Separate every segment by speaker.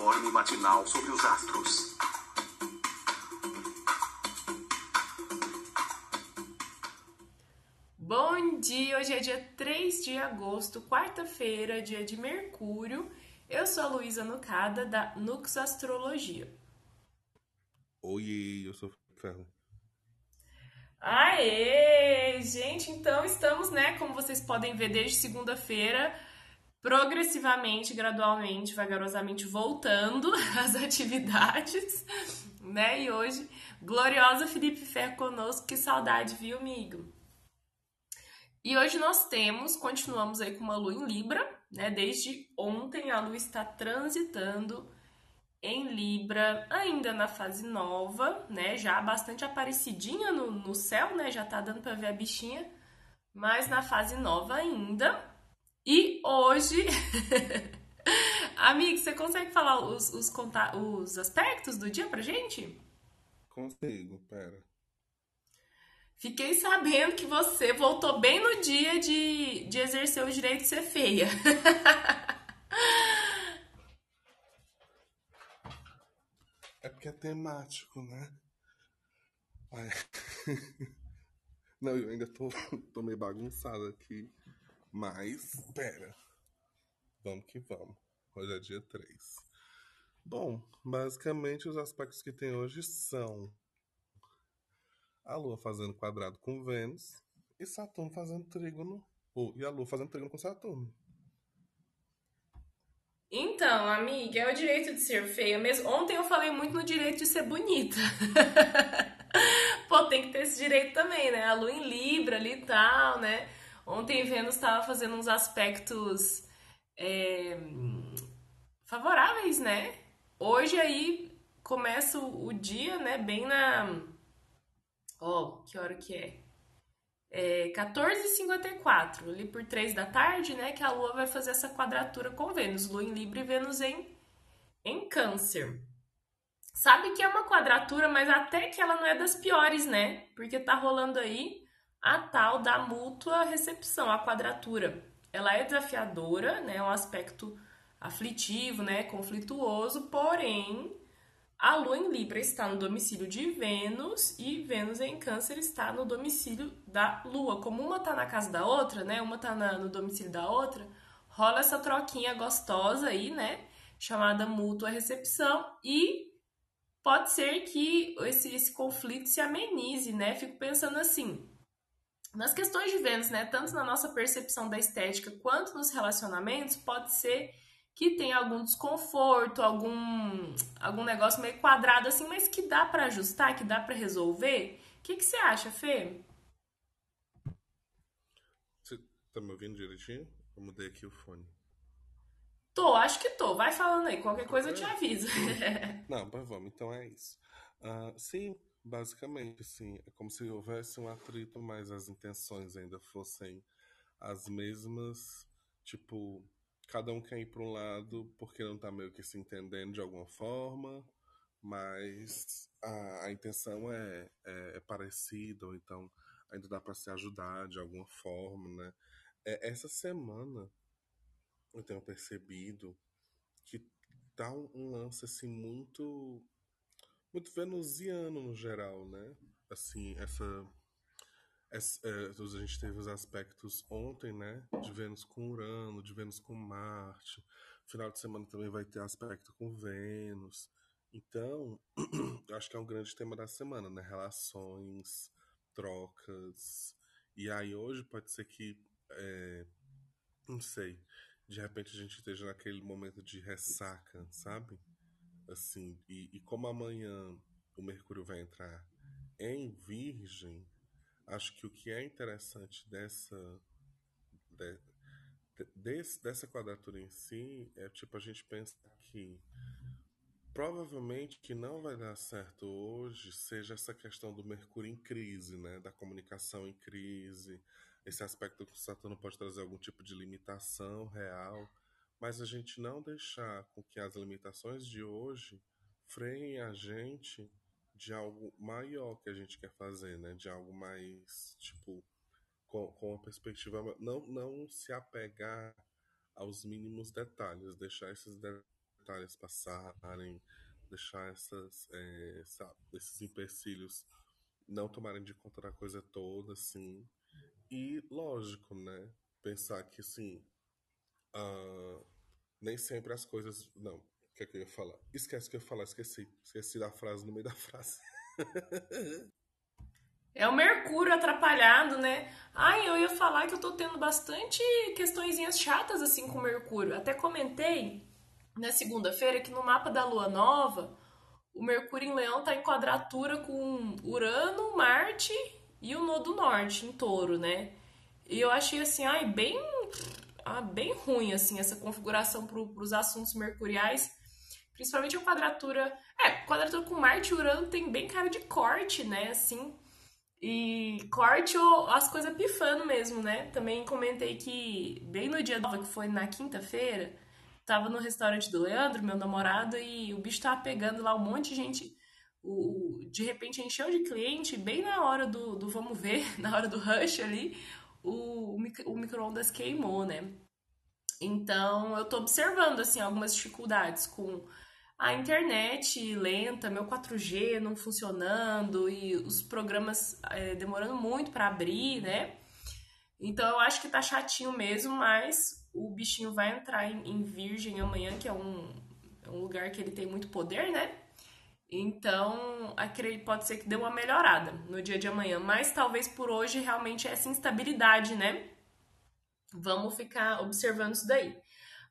Speaker 1: informe matinal sobre os astros.
Speaker 2: Bom dia! Hoje é dia 3 de agosto, quarta-feira, dia de Mercúrio. Eu sou a Luísa Nucada, da Nux Astrologia.
Speaker 3: Oi, eu sou Ferro.
Speaker 2: Aê! Gente, então estamos, né, como vocês podem ver desde segunda-feira, progressivamente, gradualmente, vagarosamente voltando às atividades, né? E hoje, gloriosa Felipe Ferro conosco, que saudade, viu, amigo? E hoje nós temos, continuamos aí com uma lua em Libra, né? Desde ontem a lua está transitando em Libra, ainda na fase nova, né? Já bastante aparecidinha no, no céu, né? Já tá dando para ver a bichinha, mas na fase nova ainda. E hoje, amigo, você consegue falar os, os, os aspectos do dia pra gente?
Speaker 3: Consigo, pera.
Speaker 2: Fiquei sabendo que você voltou bem no dia de, de exercer o direito de ser feia.
Speaker 3: É porque é temático, né? Não, eu ainda tô, tô meio bagunçado aqui. Mas, pera. Vamos que vamos. Hoje é dia 3. Bom, basicamente os aspectos que tem hoje são a Lua fazendo quadrado com Vênus e Saturno fazendo trígono. Oh, e a Lua fazendo trígono com Saturno.
Speaker 2: Então, amiga, é o direito de ser feia mesmo. Ontem eu falei muito no direito de ser bonita. Pô, tem que ter esse direito também, né? A lua em Libra ali e tal, né? Ontem Vênus estava fazendo uns aspectos é, favoráveis, né? Hoje aí começa o dia, né? Bem na. Ó, oh, que hora que é? é, 14h54, ali por 3 da tarde, né, que a Lua vai fazer essa quadratura com Vênus, Lua em Libra e Vênus em, em Câncer. Sabe que é uma quadratura, mas até que ela não é das piores, né? Porque tá rolando aí a tal da mútua recepção, a quadratura. Ela é desafiadora, né? É um aspecto aflitivo, né? Conflituoso, porém a Lua em Libra está no domicílio de Vênus e Vênus em Câncer está no domicílio da Lua. Como uma está na casa da outra, né? Uma está no domicílio da outra, rola essa troquinha gostosa aí, né? Chamada mútua recepção e pode ser que esse, esse conflito se amenize, né? Fico pensando assim, nas questões de Vênus, né? Tanto na nossa percepção da estética quanto nos relacionamentos, pode ser que tem algum desconforto, algum, algum negócio meio quadrado assim, mas que dá para ajustar, que dá para resolver. O que, que você acha, Fê?
Speaker 3: Você tá me ouvindo direitinho? Eu mudei aqui o fone.
Speaker 2: Tô, acho que tô. Vai falando aí, qualquer coisa eu te aviso.
Speaker 3: Não, mas vamos, então é isso. Uh, sim, basicamente, sim. É como se houvesse um atrito, mas as intenções ainda fossem as mesmas. Tipo, cada um quer ir para um lado porque não está meio que se entendendo de alguma forma, mas a, a intenção é, é, é, parecida, ou então ainda dá para se ajudar de alguma forma, né? É, essa semana eu tenho percebido que tá um, um lance assim muito muito venusiano no geral, né? Assim, essa é, a gente teve os aspectos ontem, né? De Vênus com Urano, de Vênus com Marte. Final de semana também vai ter aspecto com Vênus. Então, acho que é um grande tema da semana, né? Relações, trocas. E aí hoje pode ser que, é, não sei, de repente a gente esteja naquele momento de ressaca, sabe? Assim, e, e como amanhã o Mercúrio vai entrar em Virgem, acho que o que é interessante dessa de, desse, dessa quadratura em si é tipo a gente pensa que provavelmente que não vai dar certo hoje seja essa questão do Mercúrio em crise, né, da comunicação em crise, esse aspecto que o Saturno pode trazer algum tipo de limitação real, mas a gente não deixar com que as limitações de hoje freiem a gente de algo maior que a gente quer fazer, né? De algo mais, tipo, com, com perspectiva. Não, não se apegar aos mínimos detalhes, deixar esses planetárias passarem, deixar essas, é, esses empecilhos não tomarem de conta da coisa toda, assim. E, lógico, né? Pensar que, assim, uh, nem sempre as coisas. Não, o que é que eu ia falar? Esquece o que eu ia falar, esqueci. Esqueci da frase no meio da frase.
Speaker 2: É o Mercúrio atrapalhado, né? Ai, eu ia falar que eu tô tendo bastante questõezinhas chatas assim com o Mercúrio. Até comentei na segunda-feira que no mapa da Lua Nova, o Mercúrio em Leão tá em quadratura com Urano, Marte e o Nodo Norte em Touro, né? E eu achei assim, ai, bem, ah, bem ruim assim essa configuração para os assuntos mercuriais, principalmente a quadratura. É, quadratura com Marte e Urano tem bem cara de corte, né? Assim, e corte ou as coisas pifando mesmo, né? Também comentei que bem no dia nova, que foi na quinta-feira, tava no restaurante do Leandro, meu namorado, e o bicho tava pegando lá um monte de gente. O, de repente encheu de cliente, bem na hora do, do vamos ver, na hora do rush ali, o, o micro-ondas queimou, né? Então eu tô observando assim algumas dificuldades com a internet lenta, meu 4G não funcionando e os programas é, demorando muito para abrir, né? Então eu acho que tá chatinho mesmo, mas o bichinho vai entrar em, em Virgem amanhã, que é um, é um lugar que ele tem muito poder, né? Então, pode ser que dê uma melhorada no dia de amanhã, mas talvez por hoje realmente essa instabilidade, né? Vamos ficar observando isso daí.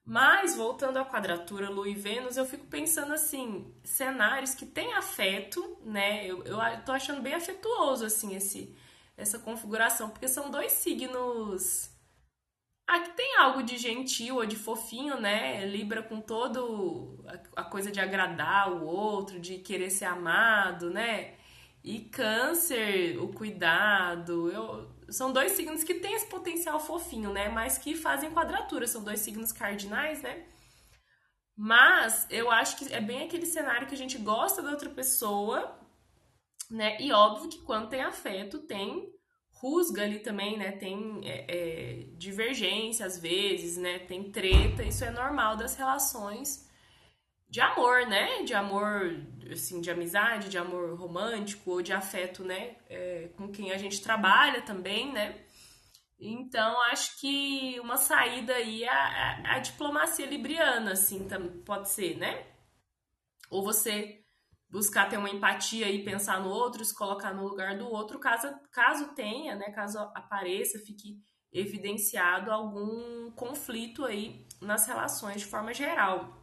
Speaker 2: Mas, voltando à quadratura Lua e Vênus, eu fico pensando assim, cenários que têm afeto, né? Eu, eu tô achando bem afetuoso, assim, esse, essa configuração, porque são dois signos. Que tem algo de gentil ou de fofinho, né? Libra com todo a coisa de agradar o outro, de querer ser amado, né? E câncer, o cuidado. Eu, são dois signos que têm esse potencial fofinho, né? Mas que fazem quadratura. São dois signos cardinais, né? Mas eu acho que é bem aquele cenário que a gente gosta da outra pessoa, né? E óbvio que quando tem afeto, tem rusga ali também, né? Tem é, é, divergência às vezes, né? Tem treta. Isso é normal das relações de amor, né? De amor, assim, de amizade, de amor romântico ou de afeto, né? É, com quem a gente trabalha também, né? Então, acho que uma saída aí é a, a diplomacia libriana, assim, pode ser, né? Ou você buscar ter uma empatia e pensar no outro, se colocar no lugar do outro, caso, caso tenha, né? Caso apareça, fique evidenciado algum conflito aí nas relações de forma geral.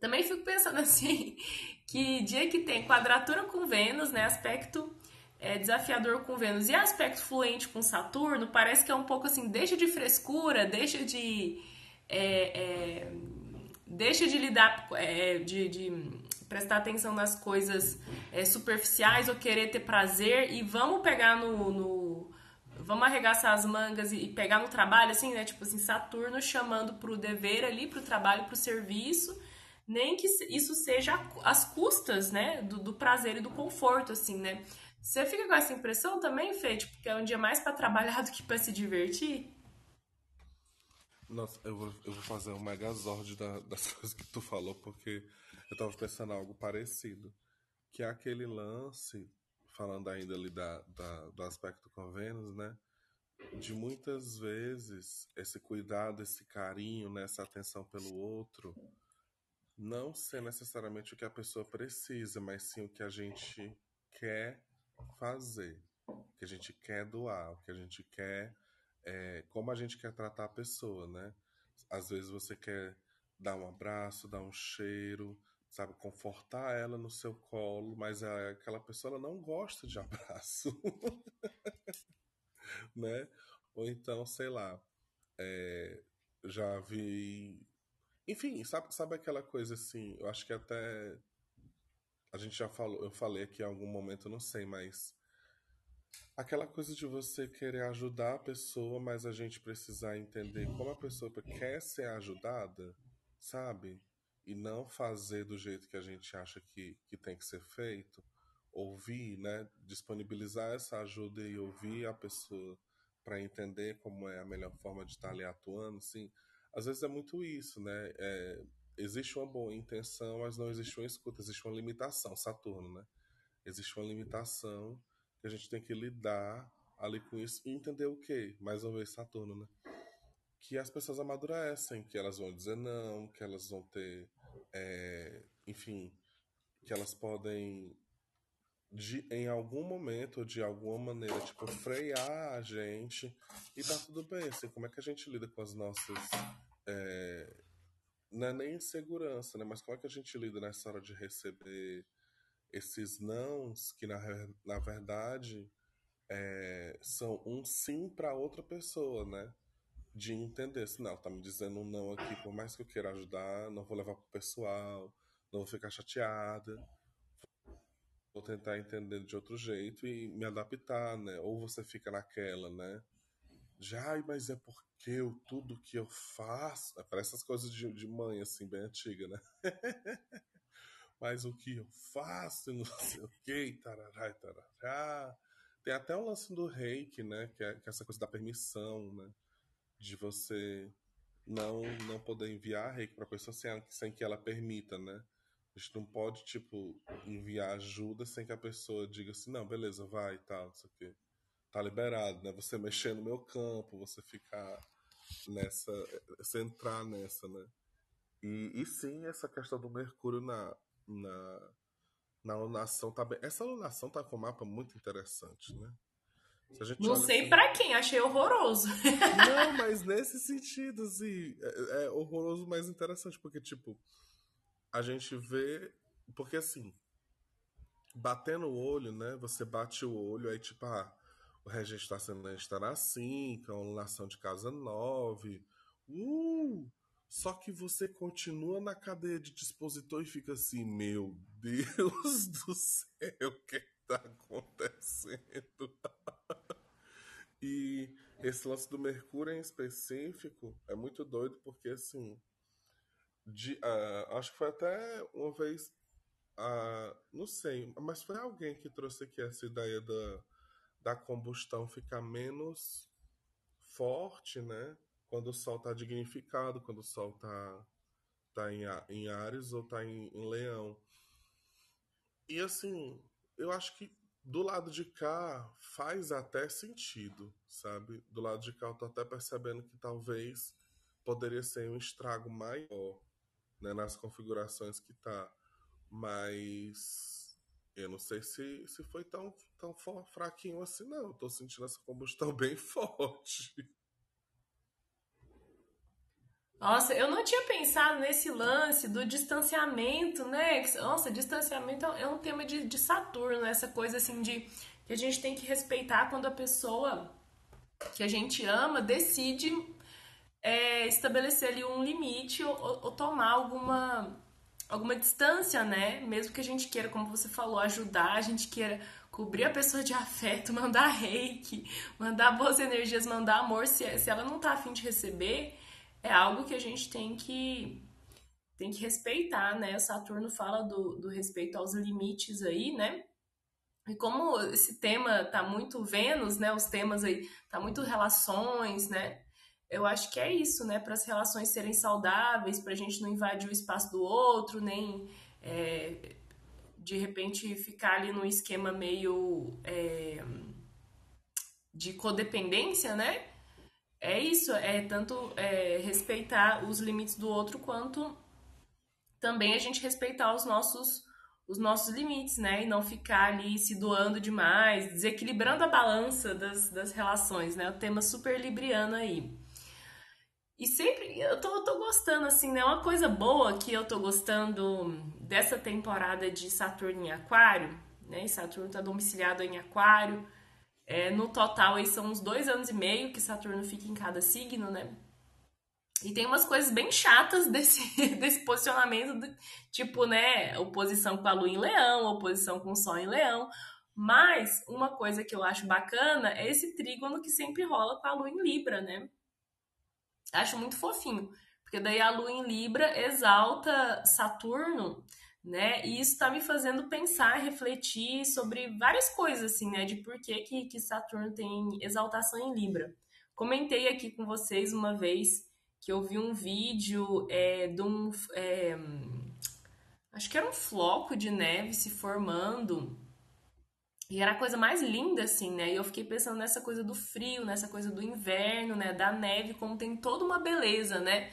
Speaker 2: Também fico pensando assim, que dia que tem quadratura com Vênus, né, aspecto é, desafiador com Vênus e aspecto fluente com Saturno, parece que é um pouco assim, deixa de frescura, deixa de... É, é, deixa de lidar, é, de, de, prestar atenção nas coisas é, superficiais ou querer ter prazer e vamos pegar no, no vamos arregaçar as mangas e, pegar no trabalho, assim, né? Tipo assim, Saturno chamando pro dever ali, pro trabalho, pro serviço nem que isso seja às custas, né, do, do prazer e do conforto, assim, né? Você fica com essa impressão também, Fê? Tipo, que é um dia mais para trabalhar do que para se divertir?
Speaker 3: Nossa, eu vou, eu vou fazer um megazord da, das coisas que tu falou, porque eu tava pensando algo parecido. Que é aquele lance, falando ainda ali da, da, do aspecto com Vênus, né? De muitas vezes esse cuidado, esse carinho, né? essa atenção pelo outro, não ser necessariamente o que a pessoa precisa, mas sim o que a gente quer fazer, o que a gente quer doar, o que a gente quer, é, como a gente quer tratar a pessoa, né? Às vezes você quer dar um abraço, dar um cheiro, sabe, confortar ela no seu colo, mas aquela pessoa ela não gosta de abraço, né? Ou então, sei lá, é, já vi enfim, sabe, sabe aquela coisa assim? Eu acho que até. A gente já falou, eu falei aqui em algum momento, não sei, mas. Aquela coisa de você querer ajudar a pessoa, mas a gente precisar entender como a pessoa quer ser ajudada, sabe? E não fazer do jeito que a gente acha que, que tem que ser feito. Ouvir, né? Disponibilizar essa ajuda e ouvir a pessoa para entender como é a melhor forma de estar ali atuando, assim às vezes é muito isso, né? É, existe uma boa intenção, mas não existe uma escuta, existe uma limitação, Saturno, né? Existe uma limitação que a gente tem que lidar ali com isso e entender o quê? Mais uma vez, Saturno, né? Que as pessoas amadurecem, que elas vão dizer não, que elas vão ter, é, enfim, que elas podem de, em algum momento, de alguma maneira, tipo, frear a gente e tá tudo bem, assim, como é que a gente lida com as nossas é, não é nem insegurança, né? Mas como é que a gente lida nessa hora de receber esses nãos que, na, na verdade, é, são um sim para outra pessoa, né? De entender, se assim, não, tá me dizendo um não aqui, por mais que eu queira ajudar, não vou levar pro pessoal, não vou ficar chateada. Vou tentar entender de outro jeito e me adaptar, né? Ou você fica naquela, né? Já, mas é porque eu, tudo que eu faço. É, parece essas coisas de, de mãe, assim, bem antiga, né? mas o que eu faço, não sei o que, tarará, tarará. Tem até o lance do reiki, né? Que é, que é essa coisa da permissão, né? De você não não poder enviar reiki para pessoa sem, sem que ela permita, né? A gente não pode, tipo, enviar ajuda sem que a pessoa diga assim, não, beleza, vai e tal, não sei o quê. Tá liberado, né? Você mexer no meu campo, você ficar nessa. Você entrar nessa, né? E, e sim, essa questão do Mercúrio na, na, na alunação tá bem. Essa alunação tá com um mapa muito interessante, né?
Speaker 2: Não sei assim... para quem, achei horroroso.
Speaker 3: Não, mas nesse sentido, assim, é, é horroroso, mas interessante, porque, tipo, a gente vê. Porque assim, batendo o olho, né? Você bate o olho, aí tipo, ah, o regente está sendo 5, a alunação de casa 9. Uh! Só que você continua na cadeia de dispositor e fica assim, meu Deus do céu, o que está acontecendo? Esse lance do Mercúrio em específico é muito doido porque assim de, uh, acho que foi até uma vez, uh, não sei, mas foi alguém que trouxe aqui essa ideia da, da combustão ficar menos forte, né? Quando o Sol está dignificado, quando o Sol está tá em, em Ares ou está em, em Leão. E assim, eu acho que do lado de cá faz até sentido, sabe? Do lado de cá eu tô até percebendo que talvez poderia ser um estrago maior né, nas configurações que tá. Mas eu não sei se, se foi tão, tão fraquinho assim, não. Eu tô sentindo essa combustão bem forte.
Speaker 2: Nossa, eu não tinha pensado nesse lance do distanciamento, né? Nossa, distanciamento é um tema de, de Saturno, essa coisa assim de que a gente tem que respeitar quando a pessoa que a gente ama decide é, estabelecer ali um limite ou, ou, tomar alguma, alguma distância, né? Mesmo que a gente queira, como você falou, ajudar, a gente queira cobrir a pessoa de afeto, mandar reiki, mandar boas energias, mandar amor, se, se ela não tá afim de receber, é algo que a gente tem que tem que respeitar, né? O Saturno fala do, do respeito aos limites aí, né? E como esse tema tá muito Vênus, né? Os temas aí tá muito relações, né? eu acho que é isso, né? Para as relações serem saudáveis, para a gente não invadir o espaço do outro, nem é, de repente ficar ali num esquema meio é, de codependência, né? É isso, é tanto é, respeitar os limites do outro quanto também a gente respeitar os nossos os nossos limites, né? E não ficar ali se doando demais, desequilibrando a balança das, das relações, né? O tema super libriano aí. E sempre, eu tô, eu tô gostando, assim, né? Uma coisa boa que eu tô gostando dessa temporada de Saturno em Aquário, né? E Saturno tá domiciliado em Aquário. É, no total, aí são uns dois anos e meio que Saturno fica em cada signo, né? E tem umas coisas bem chatas desse, desse posicionamento, do, tipo, né? Oposição com a Lua em Leão, oposição com o Sol em Leão. Mas uma coisa que eu acho bacana é esse trígono que sempre rola com a Lua em Libra, né? Acho muito fofinho, porque daí a lua em Libra exalta Saturno, né? E isso está me fazendo pensar, refletir sobre várias coisas, assim, né? De por que, que, que Saturno tem exaltação em Libra. Comentei aqui com vocês uma vez que eu vi um vídeo é, de um. É, acho que era um floco de neve se formando. E era a coisa mais linda, assim, né? E eu fiquei pensando nessa coisa do frio, nessa coisa do inverno, né? Da neve, como tem toda uma beleza, né?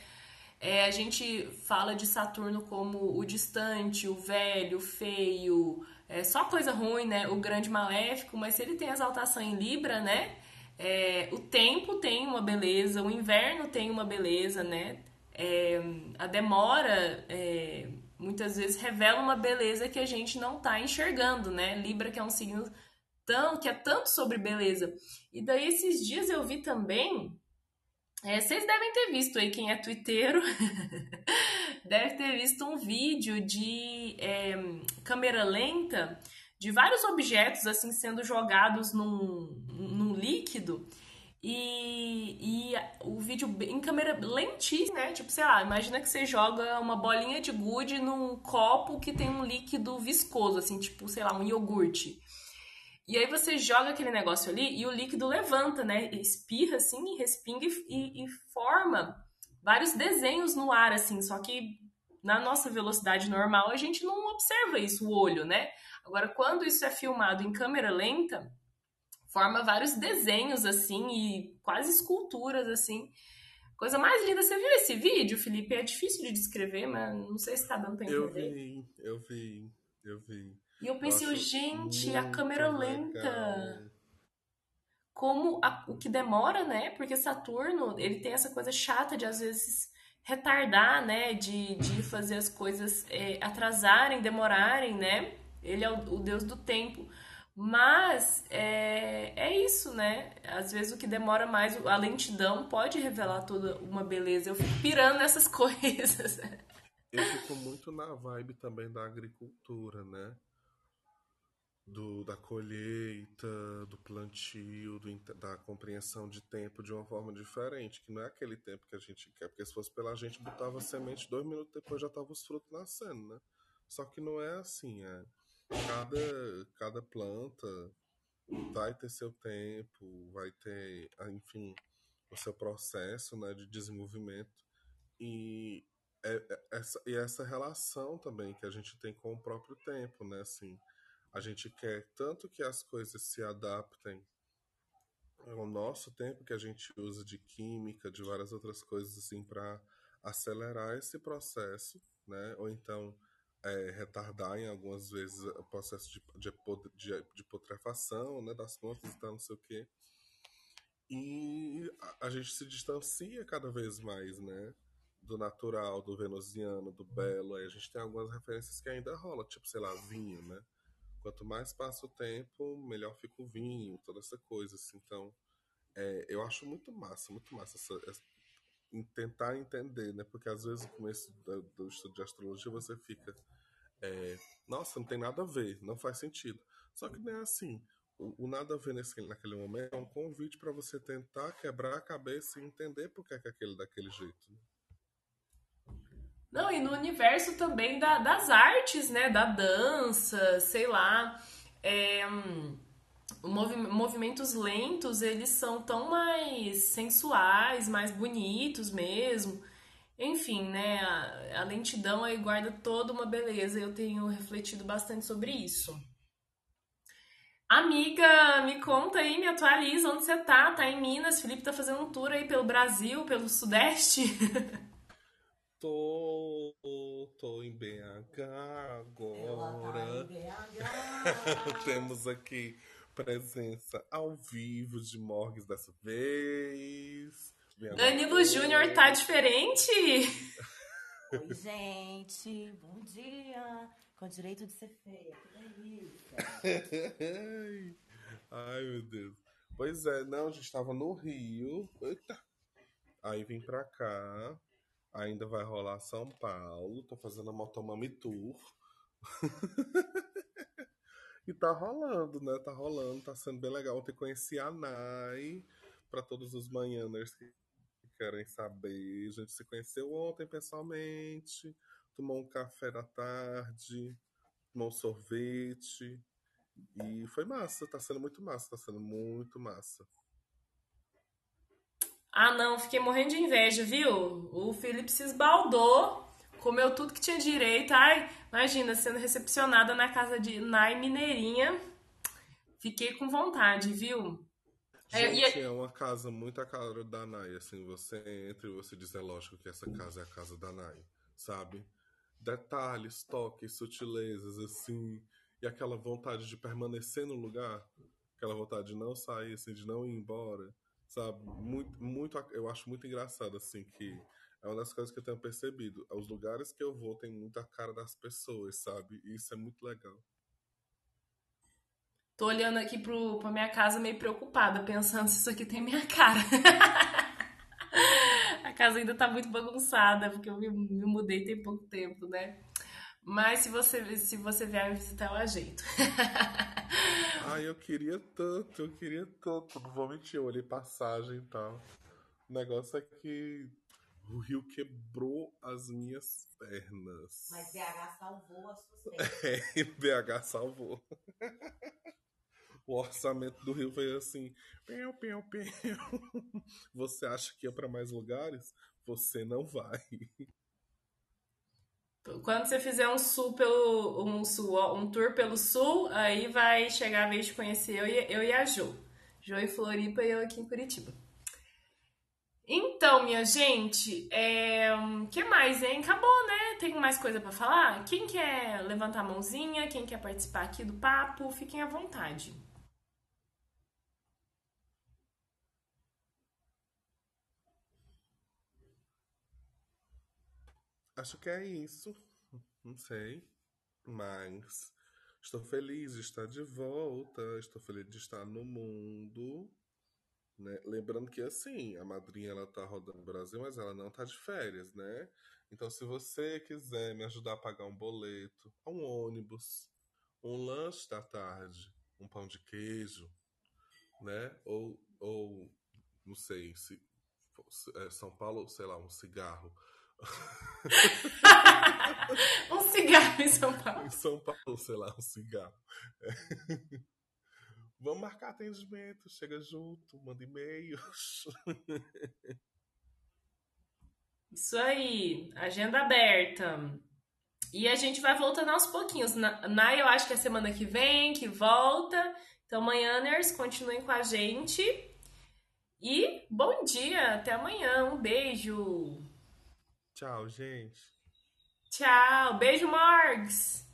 Speaker 2: É, a gente fala de Saturno como o distante, o velho, o feio, é só coisa ruim, né? O grande maléfico, mas se ele tem exaltação em Libra, né? É, o tempo tem uma beleza, o inverno tem uma beleza, né? É, a demora é, muitas vezes revela uma beleza que a gente não está enxergando, né? Libra que é um signo tão que é tanto sobre beleza. E daí esses dias eu vi também, é, vocês devem ter visto aí quem é twitteiro, deve ter visto um vídeo de é, câmera lenta de vários objetos assim sendo jogados num, num líquido e, e o vídeo em câmera lentíssima, né? Tipo, sei lá, imagina que você joga uma bolinha de gude num copo que tem um líquido viscoso, assim, tipo, sei lá, um iogurte. E aí você joga aquele negócio ali e o líquido levanta, né? Espirra assim, respinga e, e forma vários desenhos no ar, assim, só que na nossa velocidade normal a gente não observa isso, o olho, né? Agora, quando isso é filmado em câmera lenta, forma vários desenhos assim e quase esculturas assim. Coisa mais linda. Você viu esse vídeo, Felipe? É difícil de descrever, mas não sei se tá dando pra entender.
Speaker 3: Eu vi, eu vi, eu vi.
Speaker 2: E eu pensei, eu gente, a câmera lenta. Legal. Como a, o que demora, né? Porque Saturno, ele tem essa coisa chata de às vezes retardar, né? De, de fazer as coisas é, atrasarem, demorarem, né? Ele é o, o deus do tempo. Mas é, é isso, né? Às vezes o que demora mais, a lentidão pode revelar toda uma beleza. Eu fico pirando nessas coisas.
Speaker 3: Eu fico muito na vibe também da agricultura, né? Do, da colheita, do plantio, do, da compreensão de tempo de uma forma diferente, que não é aquele tempo que a gente quer, porque se fosse pela gente, botava semente, dois minutos depois já tava os frutos nascendo, né? Só que não é assim, é cada, cada planta vai ter seu tempo, vai ter, enfim, o seu processo né, de desenvolvimento. E é, é, essa, e essa relação também que a gente tem com o próprio tempo, né? Assim, a gente quer tanto que as coisas se adaptem ao nosso tempo que a gente usa de química, de várias outras coisas assim para acelerar esse processo, né? Ou então é, retardar em algumas vezes o processo de, de, de, de putrefação né, das plantas e tal, não sei o quê. E a, a, gente se distancia cada vez mais, né? Do natural, do venusiano, do belo. Aí a gente tem algumas referências que ainda rola, tipo, sei lá, vinho, né? Quanto mais passa o tempo, melhor fica o vinho, toda essa coisa, assim. Então, é, eu acho muito massa, muito massa essa, essa, tentar entender, né? Porque às vezes no começo do, do estudo de astrologia você fica, é, nossa, não tem nada a ver, não faz sentido. Só que não é assim. O, o nada a ver nesse, naquele momento é um convite para você tentar quebrar a cabeça e entender por que é, que é aquele daquele jeito. Né?
Speaker 2: Não, e no universo também da, das artes, né? Da dança, sei lá. É, hum, movi movimentos lentos, eles são tão mais sensuais, mais bonitos mesmo. Enfim, né, a, a lentidão aí guarda toda uma beleza eu tenho refletido bastante sobre isso. Amiga, me conta aí, me atualiza onde você tá. Tá em Minas, Felipe tá fazendo um tour aí pelo Brasil, pelo Sudeste.
Speaker 3: tô, tô em BH agora. Tá em BH. Temos aqui presença ao vivo de Morgues dessa vez.
Speaker 2: Danilo Júnior tá diferente?
Speaker 4: Oi, gente. Bom dia. Com direito de ser feia. Que delícia.
Speaker 3: Ai, meu Deus. Pois é, não, a gente tava no Rio. Eita. Aí vim pra cá. Ainda vai rolar São Paulo. Tô fazendo a Motomami Tour. E tá rolando, né? Tá rolando, tá sendo bem legal. Ontem conheci a Nai, para todos os manhãers que querem saber. A gente se conheceu ontem pessoalmente, tomou um café da tarde, tomou um sorvete. E foi massa, tá sendo muito massa, tá sendo muito massa.
Speaker 2: Ah, não, fiquei morrendo de inveja, viu? O Felipe se esbaldou, comeu tudo que tinha direito. Ai, imagina, sendo recepcionada na casa de Nai Mineirinha. Fiquei com vontade, viu? É,
Speaker 3: Gente,
Speaker 2: e-
Speaker 3: é uma casa muito a cara da Nai, assim, você entra e você diz, é lógico que essa casa é a casa da Nai, sabe? Detalhes, toques, sutilezas, assim, e aquela vontade de permanecer no lugar, aquela vontade de não sair, assim, de não ir embora, sabe? Muito, muito, eu acho muito engraçado, assim, que é uma das coisas que eu tenho percebido. Os lugares que eu vou tem muita cara das pessoas, sabe? E isso é muito legal.
Speaker 2: Tô olhando aqui pro, pra minha casa meio preocupada, pensando se isso aqui tem minha cara. A casa ainda tá muito bagunçada, porque eu me, me mudei tem pouco tempo, né? Mas se você, se você vier me visitar, eu ajeito.
Speaker 3: Ai, eu queria tanto, eu queria tanto. Não vou mentir, eu olhei passagem e tal. O negócio é que o rio quebrou as minhas pernas.
Speaker 4: Mas BH salvou as suas pernas.
Speaker 3: É, BH salvou. O orçamento do rio foi assim: piu, piu, piu. Você acha que ia pra mais lugares? Você não vai.
Speaker 2: Quando você fizer um sul pelo um sul, um tour pelo sul, aí vai chegar a vez de conhecer eu e, eu e a Jo. Jo em Floripa e eu aqui em Curitiba. Então, minha gente, é, que mais, hein? Acabou, né? Tem mais coisa pra falar? Quem quer levantar a mãozinha? Quem quer participar aqui do papo? Fiquem à vontade.
Speaker 3: Acho que é isso. Não sei. Mas estou feliz de estar de volta. Estou feliz de estar no mundo. né? Lembrando que assim, a madrinha ela tá rodando no Brasil, mas ela não tá de férias, né? Então, se você quiser me ajudar a pagar um boleto, um ônibus, um lanche da tarde, um pão de queijo, né? Ou, ou não sei, se é, São Paulo, sei lá, um cigarro.
Speaker 2: um cigarro em São Paulo.
Speaker 3: Em São Paulo, sei lá, um cigarro. Vamos marcar atendimento, chega junto, manda e-mails.
Speaker 2: Isso aí, agenda aberta. E a gente vai voltando aos pouquinhos. Na, na eu acho que é semana que vem, que volta. Então, manhãers, continuem com a gente. E bom dia, até amanhã. Um beijo.
Speaker 3: Tchau, gente.
Speaker 2: Tchau, beijo, Morgs.